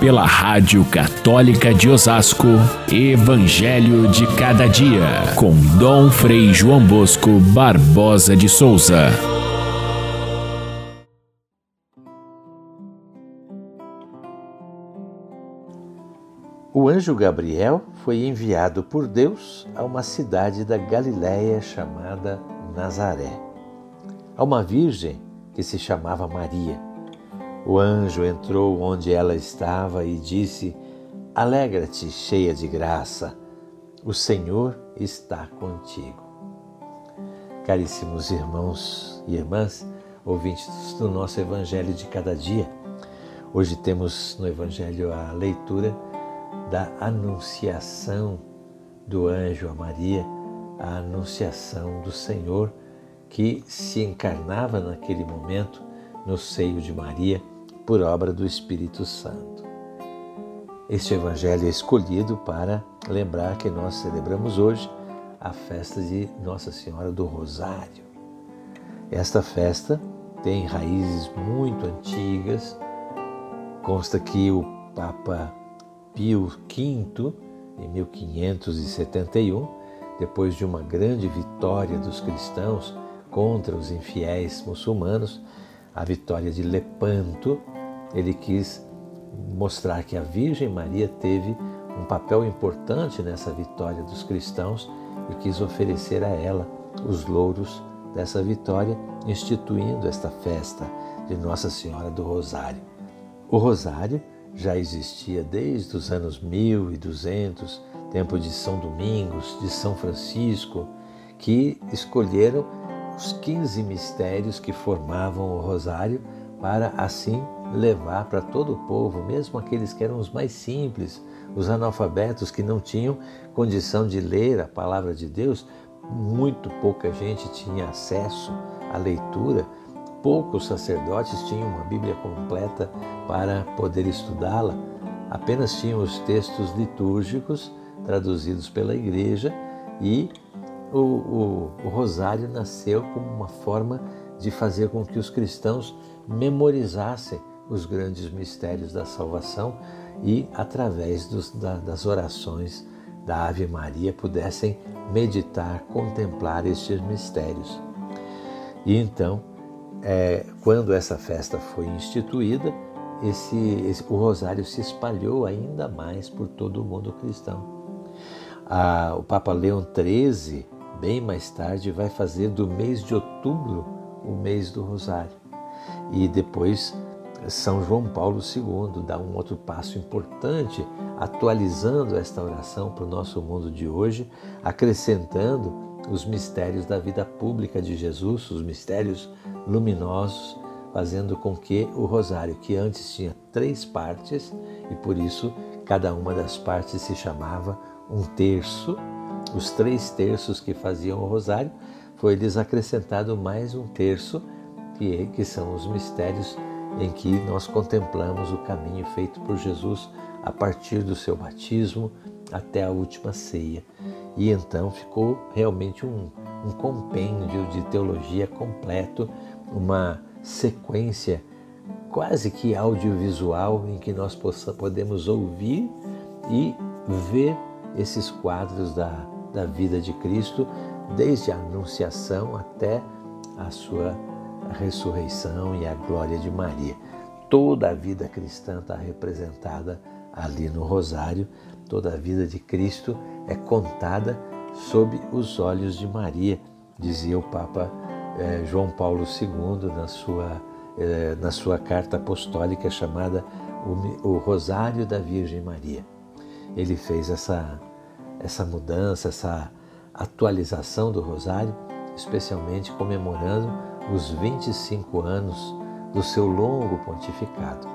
pela Rádio Católica de Osasco, Evangelho de Cada Dia, com Dom Frei João Bosco Barbosa de Souza. O anjo Gabriel foi enviado por Deus a uma cidade da Galiléia chamada Nazaré, a uma virgem que se chamava Maria. O anjo entrou onde ela estava e disse: Alegra-te, cheia de graça, o Senhor está contigo. Caríssimos irmãos e irmãs, ouvintes do nosso Evangelho de cada dia, hoje temos no Evangelho a leitura da anunciação do anjo a Maria, a anunciação do Senhor que se encarnava naquele momento no seio de Maria por obra do Espírito Santo. Este evangelho é escolhido para lembrar que nós celebramos hoje a festa de Nossa Senhora do Rosário. Esta festa tem raízes muito antigas. Consta que o Papa Pio V, em 1571, depois de uma grande vitória dos cristãos contra os infiéis muçulmanos, a vitória de Lepanto, ele quis mostrar que a Virgem Maria teve um papel importante nessa vitória dos cristãos e quis oferecer a ela os louros dessa vitória, instituindo esta festa de Nossa Senhora do Rosário. O Rosário já existia desde os anos 1200, tempo de São Domingos, de São Francisco, que escolheram os 15 mistérios que formavam o Rosário para assim levar para todo o povo, mesmo aqueles que eram os mais simples, os analfabetos que não tinham condição de ler a palavra de Deus, muito pouca gente tinha acesso à leitura, poucos sacerdotes tinham uma Bíblia completa para poder estudá-la, apenas tinham os textos litúrgicos traduzidos pela igreja e o, o, o rosário nasceu como uma forma de fazer com que os cristãos memorizassem os grandes mistérios da salvação e, através dos, da, das orações da Ave Maria, pudessem meditar, contemplar estes mistérios. E então, é, quando essa festa foi instituída, esse, esse, o rosário se espalhou ainda mais por todo o mundo cristão. Ah, o Papa Leão XIII, bem mais tarde, vai fazer do mês de outubro o mês do rosário. E depois são João Paulo II dá um outro passo importante, atualizando esta oração para o nosso mundo de hoje, acrescentando os mistérios da vida pública de Jesus, os mistérios luminosos, fazendo com que o rosário, que antes tinha três partes, e por isso cada uma das partes se chamava um terço, os três terços que faziam o rosário, foi-lhes acrescentado mais um terço, que, que são os mistérios em que nós contemplamos o caminho feito por Jesus a partir do seu batismo até a última ceia. E então ficou realmente um, um compêndio de teologia completo, uma sequência quase que audiovisual em que nós possa, podemos ouvir e ver esses quadros da, da vida de Cristo, desde a Anunciação até a sua ressurreição e a glória de Maria. Toda a vida cristã está representada ali no Rosário, toda a vida de Cristo é contada sob os olhos de Maria, dizia o Papa eh, João Paulo II na sua, eh, na sua carta apostólica chamada o, o Rosário da Virgem Maria. Ele fez essa, essa mudança, essa atualização do Rosário, especialmente comemorando os 25 anos do seu longo pontificado.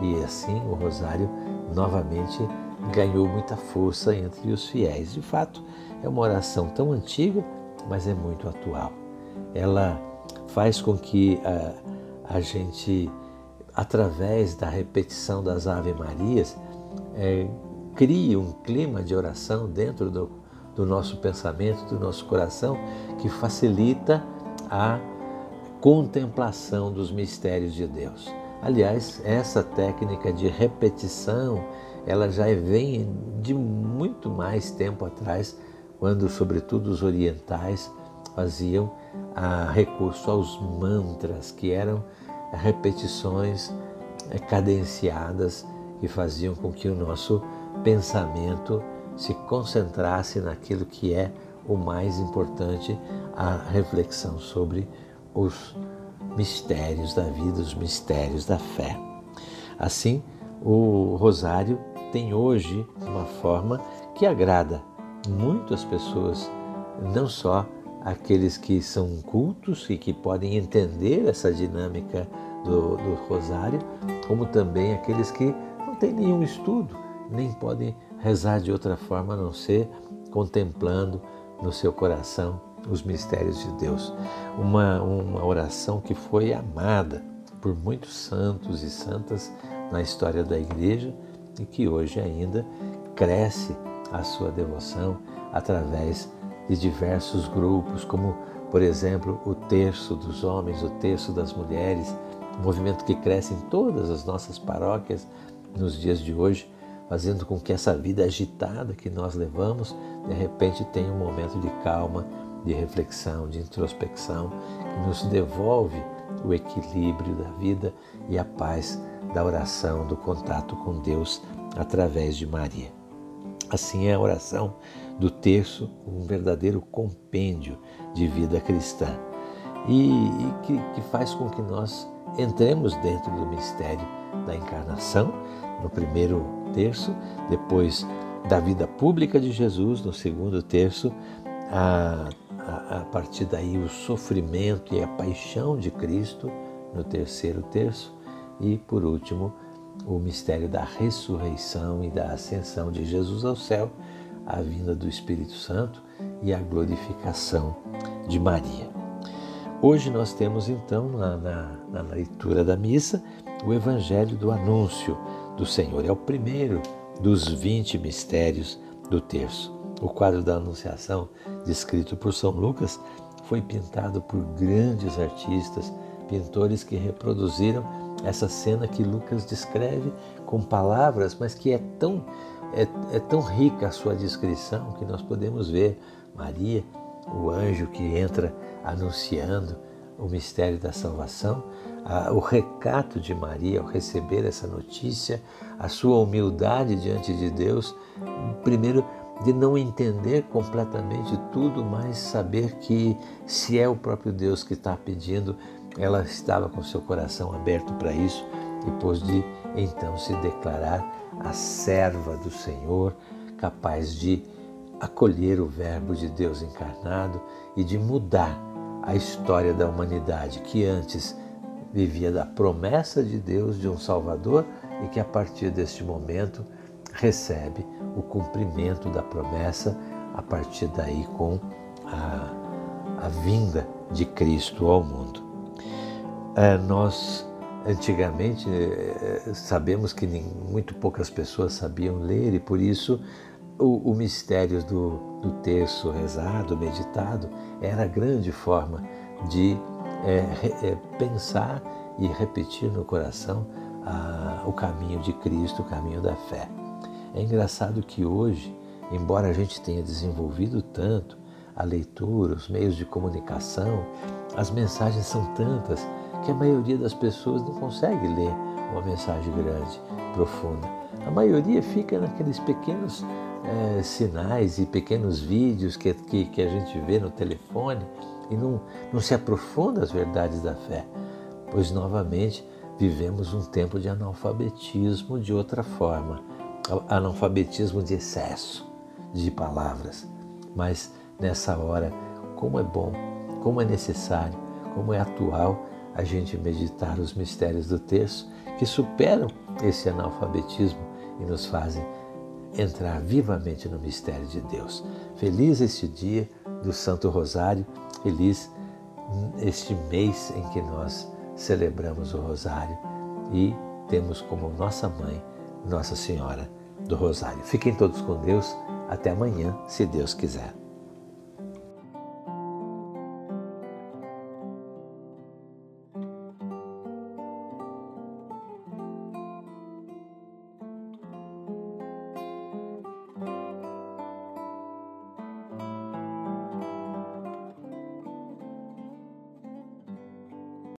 E assim o Rosário novamente ganhou muita força entre os fiéis. De fato, é uma oração tão antiga, mas é muito atual. Ela faz com que a, a gente, através da repetição das Ave Marias, é, crie um clima de oração dentro do, do nosso pensamento, do nosso coração, que facilita a contemplação dos mistérios de Deus. Aliás, essa técnica de repetição, ela já vem de muito mais tempo atrás, quando sobretudo os orientais faziam a recurso aos mantras, que eram repetições eh, cadenciadas que faziam com que o nosso pensamento se concentrasse naquilo que é o mais importante, a reflexão sobre os mistérios da vida, os mistérios da fé. Assim, o rosário tem hoje uma forma que agrada muito as pessoas, não só aqueles que são cultos e que podem entender essa dinâmica do, do rosário, como também aqueles que não têm nenhum estudo, nem podem rezar de outra forma a não ser contemplando no seu coração os mistérios de Deus. Uma, uma oração que foi amada por muitos santos e santas na história da igreja e que hoje ainda cresce a sua devoção através de diversos grupos, como, por exemplo, o terço dos homens, o terço das mulheres, um movimento que cresce em todas as nossas paróquias nos dias de hoje, fazendo com que essa vida agitada que nós levamos, de repente tenha um momento de calma, de reflexão, de introspecção, que nos devolve o equilíbrio da vida e a paz da oração, do contato com Deus através de Maria. Assim é a oração do terço, um verdadeiro compêndio de vida cristã e, e que, que faz com que nós entremos dentro do mistério da encarnação, no primeiro terço, depois da vida pública de Jesus, no segundo terço, a a, partir daí o sofrimento e a paixão de Cristo no terceiro terço e por último o mistério da ressurreição e da ascensão de Jesus ao céu, a vinda do Espírito Santo e a glorificação de Maria. Hoje nós temos então na, na, na leitura da missa o Evangelho do Anúncio do Senhor. É o primeiro dos 20 mistérios do terço. O quadro da Anunciação, descrito por São Lucas, foi pintado por grandes artistas, pintores que reproduziram essa cena que Lucas descreve com palavras, mas que é tão, é, é tão rica a sua descrição que nós podemos ver Maria, o anjo que entra anunciando o mistério da salvação, a, o recato de Maria ao receber essa notícia, a sua humildade diante de Deus, primeiro de não entender completamente tudo, mas saber que se é o próprio Deus que está pedindo, ela estava com seu coração aberto para isso, depois de então se declarar a serva do Senhor, capaz de acolher o Verbo de Deus encarnado e de mudar a história da humanidade que antes vivia da promessa de Deus de um Salvador e que a partir deste momento recebe o cumprimento da promessa a partir daí com a, a vinda de Cristo ao mundo. É, nós antigamente é, sabemos que nem, muito poucas pessoas sabiam ler e por isso o, o mistério do, do terço rezado, meditado, era a grande forma de é, é, pensar e repetir no coração a, o caminho de Cristo, o caminho da fé. É engraçado que hoje, embora a gente tenha desenvolvido tanto a leitura, os meios de comunicação, as mensagens são tantas que a maioria das pessoas não consegue ler uma mensagem grande, profunda. A maioria fica naqueles pequenos é, sinais e pequenos vídeos que, que, que, a gente vê no telefone e não, não se aprofunda as verdades da fé, pois novamente vivemos um tempo de analfabetismo de outra forma analfabetismo de excesso de palavras. Mas nessa hora, como é bom, como é necessário, como é atual a gente meditar os mistérios do texto que superam esse analfabetismo e nos fazem entrar vivamente no mistério de Deus. Feliz este dia do Santo Rosário, feliz este mês em que nós celebramos o Rosário e temos como nossa mãe nossa Senhora do Rosário. Fiquem todos com Deus. Até amanhã, se Deus quiser.